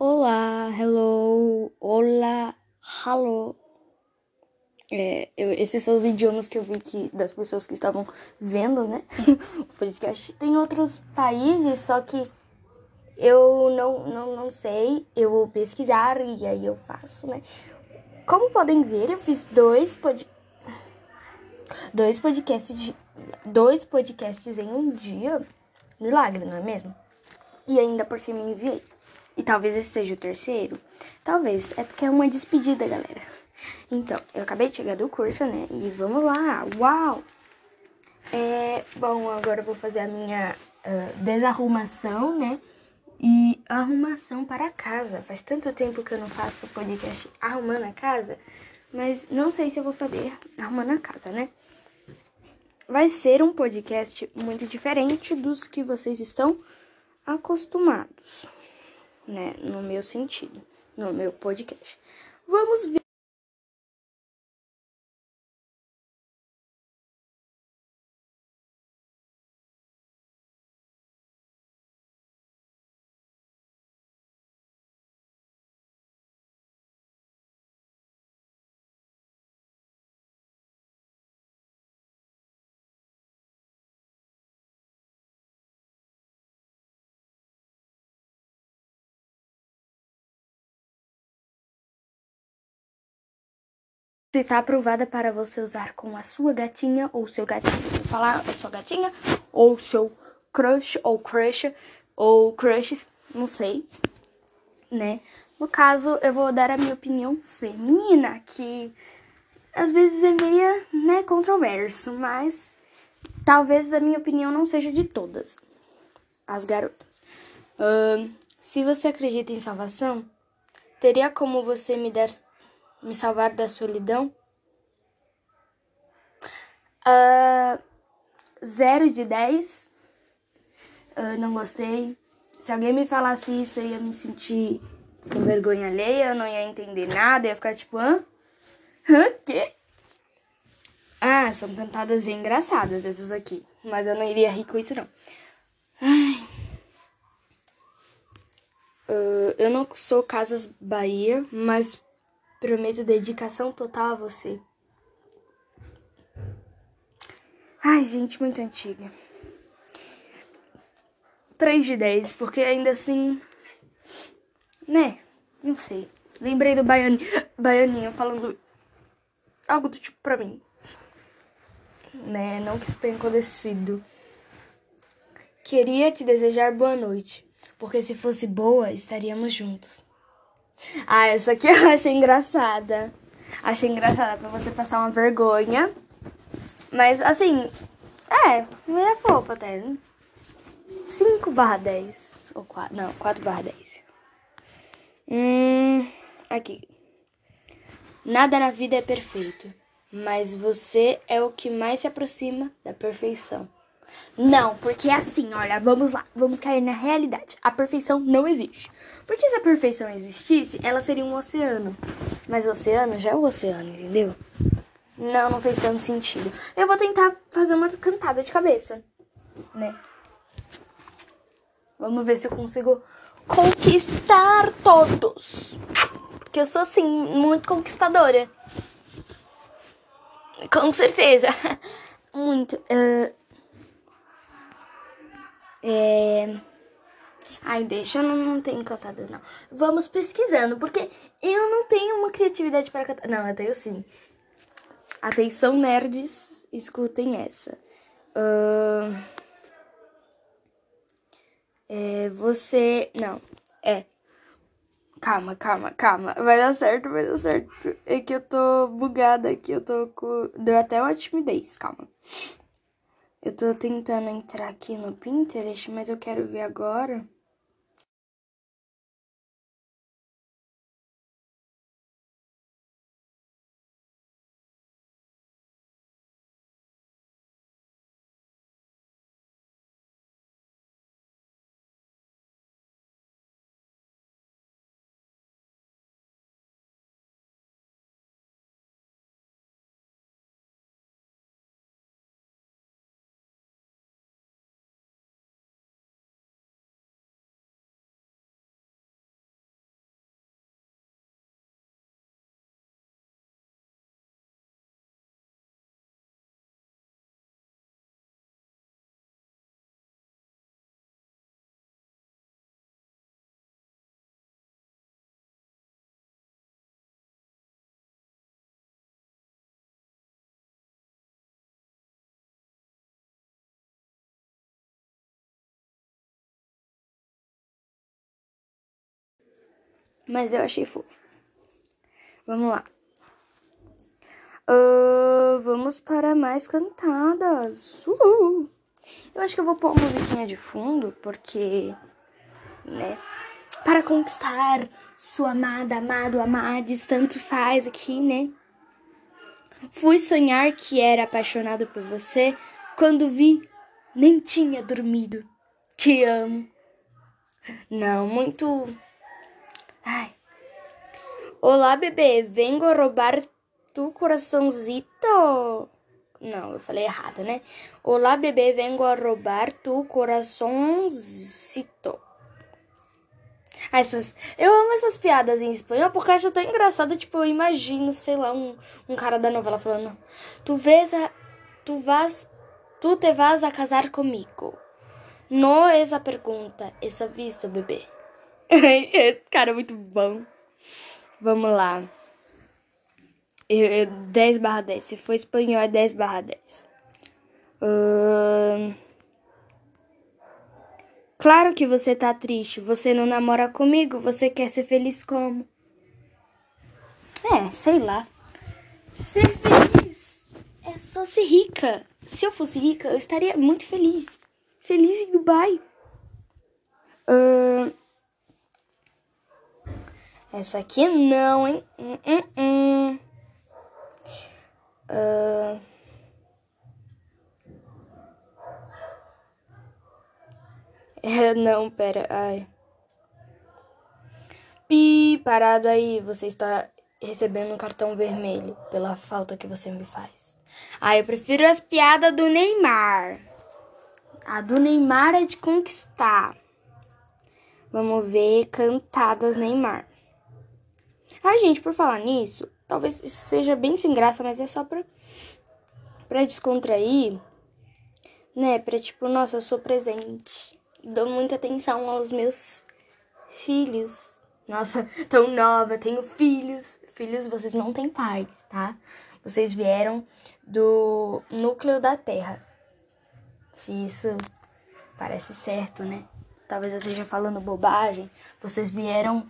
Olá, hello, olá, hello. É, eu, esses são os idiomas que eu vi que das pessoas que estavam vendo, né? o podcast. Tem outros países, só que eu não, não, não sei. Eu vou pesquisar e aí eu faço, né? Como podem ver, eu fiz dois, pod... dois podcasts de... dois podcasts em um dia. Milagre, não é mesmo? E ainda por cima enviei. E talvez esse seja o terceiro. Talvez. É porque é uma despedida, galera. Então, eu acabei de chegar do curso, né? E vamos lá. Uau! É, bom, agora eu vou fazer a minha uh, desarrumação, né? E arrumação para casa. Faz tanto tempo que eu não faço podcast arrumando a casa. Mas não sei se eu vou fazer arrumando a casa, né? Vai ser um podcast muito diferente dos que vocês estão acostumados, né? No meu sentido, no meu podcast. Vamos ver. Se tá aprovada para você usar com a sua gatinha ou seu gatinho. Vou falar a sua gatinha ou seu crush ou crush ou crushes, não sei, né? No caso, eu vou dar a minha opinião feminina, que às vezes é meio, né, controverso, mas talvez a minha opinião não seja de todas as garotas. Uh, se você acredita em salvação, teria como você me dar me salvar da solidão? Uh, zero de dez. Uh, não gostei. Se alguém me falasse isso, eu ia me sentir com vergonha alheia, eu não ia entender nada, ia ficar tipo, hã? Hã? Quê? Ah, são cantadas engraçadas essas aqui. Mas eu não iria rir com isso, não. Ai. Uh, eu não sou Casas Bahia, mas Prometo dedicação total a você. Ai, gente, muito antiga. 3 de 10, porque ainda assim. Né? Não sei. Lembrei do baianinho, baianinho falando algo do tipo pra mim. Né? Não que isso tenha acontecido. Queria te desejar boa noite, porque se fosse boa, estaríamos juntos. Ah, essa aqui eu achei engraçada. Achei engraçada pra você passar uma vergonha. Mas, assim, é, é fofa até. 5 barra 10. Ou 4, não, 4 barra 10. Hum, aqui. Nada na vida é perfeito, mas você é o que mais se aproxima da perfeição. Não, porque é assim, olha, vamos lá, vamos cair na realidade. A perfeição não existe. Porque se a perfeição existisse, ela seria um oceano. Mas o oceano já é o oceano, entendeu? Não, não fez tanto sentido. Eu vou tentar fazer uma cantada de cabeça, né? Vamos ver se eu consigo conquistar todos. Porque eu sou, assim, muito conquistadora. Com certeza. Muito. Uh, é... Ai, deixa, eu não, não tenho cantada, não. Vamos pesquisando, porque eu não tenho uma criatividade para cantar. Não, eu tenho sim. Atenção, nerds, escutem essa. Uh... É, você. Não, é. Calma, calma, calma. Vai dar certo, vai dar certo. É que eu tô bugada aqui, eu tô com. Deu até uma timidez, calma. Eu tô tentando entrar aqui no Pinterest, mas eu quero ver agora. Mas eu achei fofo. Vamos lá. Uh, vamos para mais cantadas. Uhul. Eu acho que eu vou pôr uma musiquinha de fundo, porque, né? Para conquistar sua amada, amado, amades, tanto faz aqui, né? Fui sonhar que era apaixonado por você quando vi, nem tinha dormido. Te amo. Não, muito. Ai. Olá, bebê. Vengo roubar tu coraçãozito. Não, eu falei errado, né? Olá, bebê. Vengo a roubar tu coraçãozito. Essas, eu amo essas piadas em espanhol porque eu acho tão engraçado. Tipo, eu imagino, sei lá, um, um cara da novela falando: Tu vês a. Tu vas. Tu te vas a casar comigo. Não é essa pergunta, essa visto, bebê. cara, muito bom. Vamos lá. Eu, eu, 10 barra 10. Se for espanhol, é 10 barra 10. Uh... Claro que você tá triste. Você não namora comigo. Você quer ser feliz como? É, sei lá. Ser feliz é só ser rica. Se eu fosse rica, eu estaria muito feliz. Feliz em Dubai. Uh... Essa aqui não, hein? Uh... É, não, pera, ai. Pi, parado aí, você está recebendo um cartão vermelho pela falta que você me faz. Ah, eu prefiro as piadas do Neymar. A do Neymar é de conquistar. Vamos ver cantadas Neymar. Ah, gente, por falar nisso, talvez isso seja bem sem graça, mas é só pra, pra descontrair, né? Pra tipo, nossa, eu sou presente. Dou muita atenção aos meus filhos. Nossa, tão nova, tenho filhos. Filhos, vocês não têm pais, tá? Vocês vieram do núcleo da Terra. Se isso parece certo, né? Talvez eu esteja falando bobagem. Vocês vieram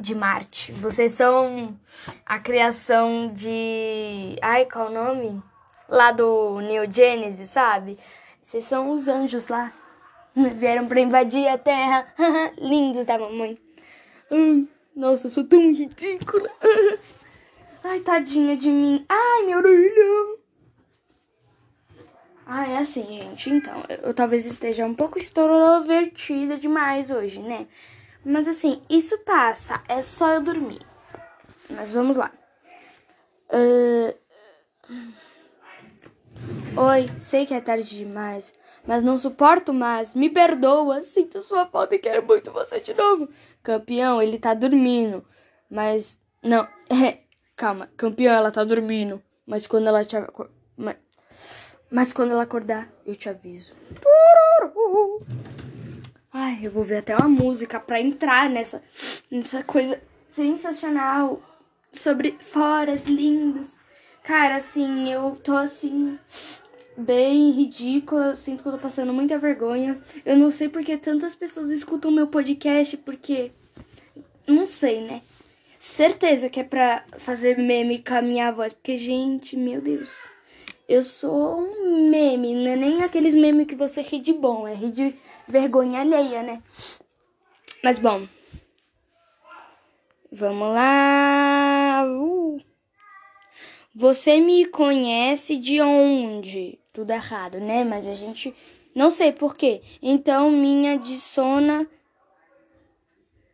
de Marte. Vocês são a criação de. Ai, qual o nome? Lá do Neo Genesis, sabe? Vocês são os anjos lá. Vieram pra invadir a Terra. Lindos da mamãe. nossa, eu sou tão ridícula. Ai, tadinha de mim. Ai, meu orelha. Ah, é assim, gente. Então, eu, eu talvez esteja um pouco extrovertida demais hoje, né? Mas assim, isso passa, é só eu dormir. Mas vamos lá. Uh... Oi, sei que é tarde demais, mas não suporto mais. Me perdoa, sinto sua falta e quero muito você de novo. Campeão, ele tá dormindo, mas não, é, calma, campeão, ela tá dormindo, mas quando ela te mas, mas quando ela acordar, eu te aviso. Ai, eu vou ver até uma música pra entrar nessa, nessa coisa sensacional sobre foras lindos. Cara, assim, eu tô assim, bem ridícula. Eu sinto que eu tô passando muita vergonha. Eu não sei porque tantas pessoas escutam meu podcast, porque. Não sei, né? Certeza que é pra fazer meme com a minha voz, porque, gente, meu Deus. Eu sou um meme, não é nem aqueles memes que você ri de bom, é rir de vergonha alheia, né? Mas bom. Vamos lá. Uh. Você me conhece de onde? Tudo errado, né? Mas a gente não sei por quê. Então minha dissona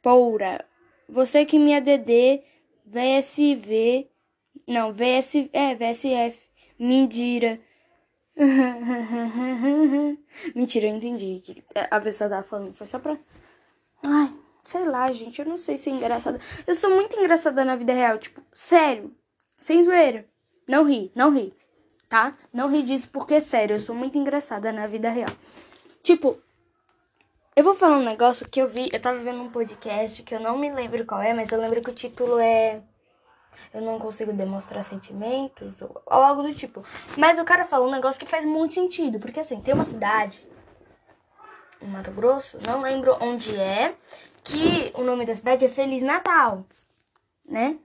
poura. Você que me ADD VSV não, VS é VSF Mentira. Mentira, eu entendi. A pessoa tava falando. Foi só pra. Ai, sei lá, gente. Eu não sei se é engraçada. Eu sou muito engraçada na vida real. Tipo, sério. Sem zoeira. Não ri, não ri. Tá? Não ri disso porque, sério, eu sou muito engraçada na vida real. Tipo, eu vou falar um negócio que eu vi. Eu tava vendo um podcast que eu não me lembro qual é, mas eu lembro que o título é eu não consigo demonstrar sentimentos ou, ou algo do tipo. Mas o cara falou um negócio que faz muito sentido, porque assim, tem uma cidade em Mato Grosso, não lembro onde é, que o nome nome da cidade é Feliz Natal, né?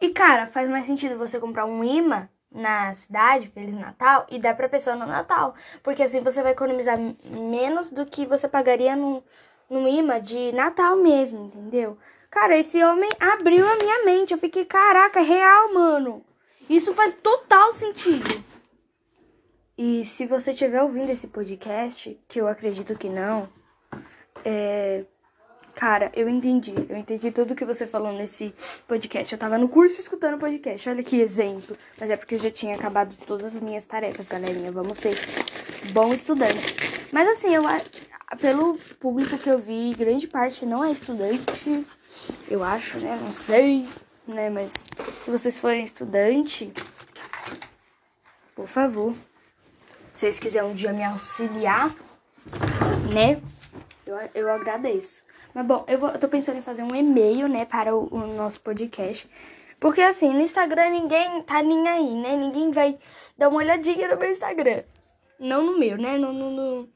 E, cara, faz mais sentido você comprar um imã na cidade, Feliz Natal, e dar pra pessoa no Natal. Porque assim você vai economizar menos do que você pagaria num, num imã de Natal mesmo, entendeu? Cara, esse homem abriu a minha mente. Eu fiquei, caraca, é real, mano. Isso faz total sentido. E se você estiver ouvindo esse podcast, que eu acredito que não, é. Cara, eu entendi. Eu entendi tudo que você falou nesse podcast. Eu tava no curso escutando podcast. Olha que exemplo. Mas é porque eu já tinha acabado todas as minhas tarefas, galerinha. Vamos ser bons estudantes. Mas assim, eu pelo público que eu vi, grande parte não é estudante. Eu acho, né? Não sei, né? Mas se vocês forem estudante, por favor, se vocês quiserem um dia me auxiliar, né? Eu, eu agradeço. Mas bom, eu, vou, eu tô pensando em fazer um e-mail, né, para o, o, nosso podcast. Porque assim, no Instagram ninguém tá nem aí, né? Ninguém vai dar uma olhadinha no meu Instagram. Não no meu, né? No, no, no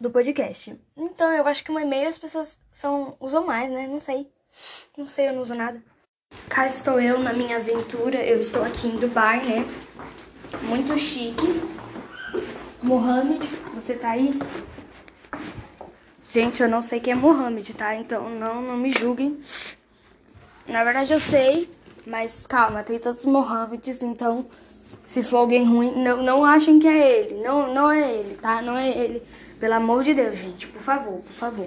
do podcast. Então eu acho que um e-mail as pessoas são, usam mais, né? Não sei. Não sei, eu não uso nada. Cá estou eu na minha aventura. Eu estou aqui em Dubai, né? Muito chique. Mohamed, você tá aí? Gente, eu não sei quem é Mohamed, tá? Então não, não me julguem. Na verdade eu sei, mas calma, tem todos os Mohameds, então se for alguém ruim, não, não achem que é ele. Não, não é ele, tá? Não é ele. Pelo amor de Deus, gente, por favor, por favor.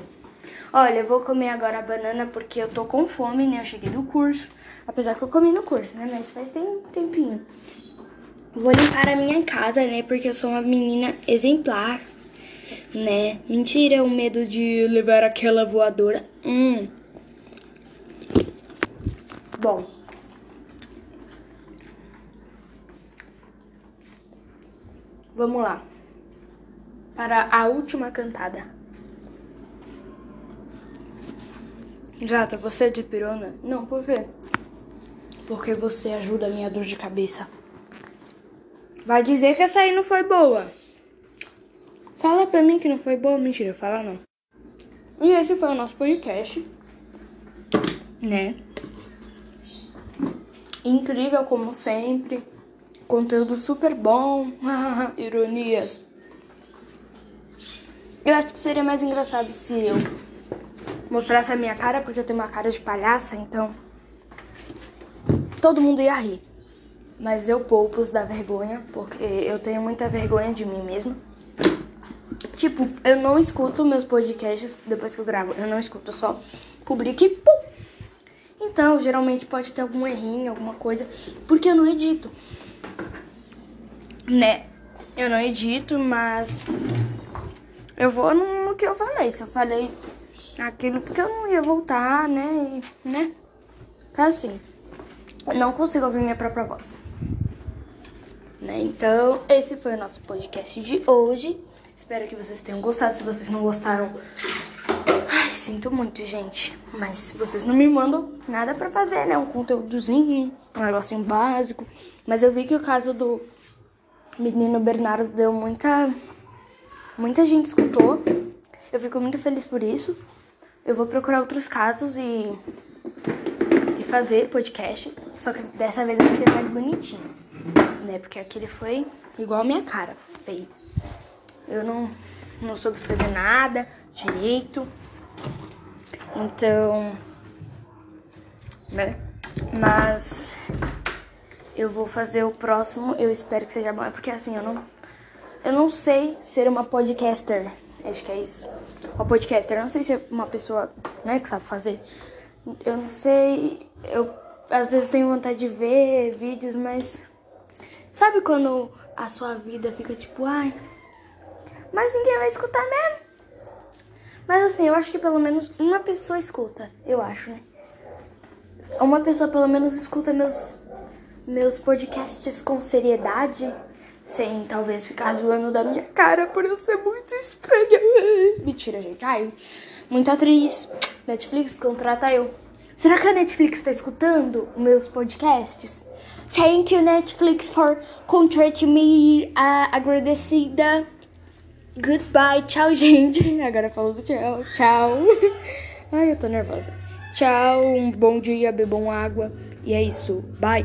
Olha, eu vou comer agora a banana porque eu tô com fome, né? Eu cheguei do curso. Apesar que eu comi no curso, né? Mas faz tem, tempinho. Vou limpar a minha casa, né? Porque eu sou uma menina exemplar né? Mentira, o medo de levar aquela voadora. Hum. Bom. Vamos lá. Para a última cantada. Jata, você é de pirona? Não, por quê? Porque você ajuda a minha dor de cabeça. Vai dizer que essa aí não foi boa. Fala pra mim que não foi boa. Mentira, fala não. E esse foi o nosso podcast. Né? Incrível como sempre. Conteúdo super bom. Ironias. Eu acho que seria mais engraçado se eu mostrasse a minha cara, porque eu tenho uma cara de palhaça, então todo mundo ia rir. Mas eu poupo da vergonha, porque eu tenho muita vergonha de mim mesma. Tipo, eu não escuto meus podcasts depois que eu gravo. Eu não escuto, eu só publico e pum! Então, geralmente pode ter algum errinho, alguma coisa, porque eu não edito. Né? Eu não edito, mas eu vou no, que eu falei. Se eu falei aquilo, porque eu não ia voltar, né? E, né? Assim, eu não consigo ouvir minha própria voz. Né? Então, esse foi o nosso podcast de hoje. Espero que vocês tenham gostado. Se vocês não gostaram, sinto muito, gente. Mas vocês não me mandam nada pra fazer, né? Um conteúdozinho, um negocinho básico. Mas eu vi que o caso do menino Bernardo deu muita. Muita gente escutou. Eu fico muito feliz por isso. Eu vou procurar outros casos e. e fazer podcast. Só que dessa vez vai ser mais bonitinho. Né? Porque aquele foi igual a minha cara, feio. Eu não, não soube fazer nada direito. Então, né? Mas eu vou fazer o próximo. Eu espero que seja bom. É porque assim, eu não eu não sei ser uma podcaster. Acho que é isso. Uma podcaster. Eu não sei ser uma pessoa, né, que sabe fazer. Eu não sei. Eu às vezes tenho vontade de ver vídeos, mas sabe quando a sua vida fica tipo, ai, mas ninguém vai escutar mesmo. Mas assim, eu acho que pelo menos uma pessoa escuta, eu acho, né? Uma pessoa pelo menos escuta meus, meus podcasts com seriedade, sem talvez ficar zoando da minha cara por eu ser muito estranha. Mentira, gente. Ai, muita atriz. Netflix contrata eu. Será que a Netflix tá escutando meus podcasts? Thank you, Netflix, for contracting me. Uh, agradecida. Goodbye, tchau, gente. Agora falando tchau, tchau. Ai, eu tô nervosa. Tchau, um bom dia, bebam água. E é isso. Bye.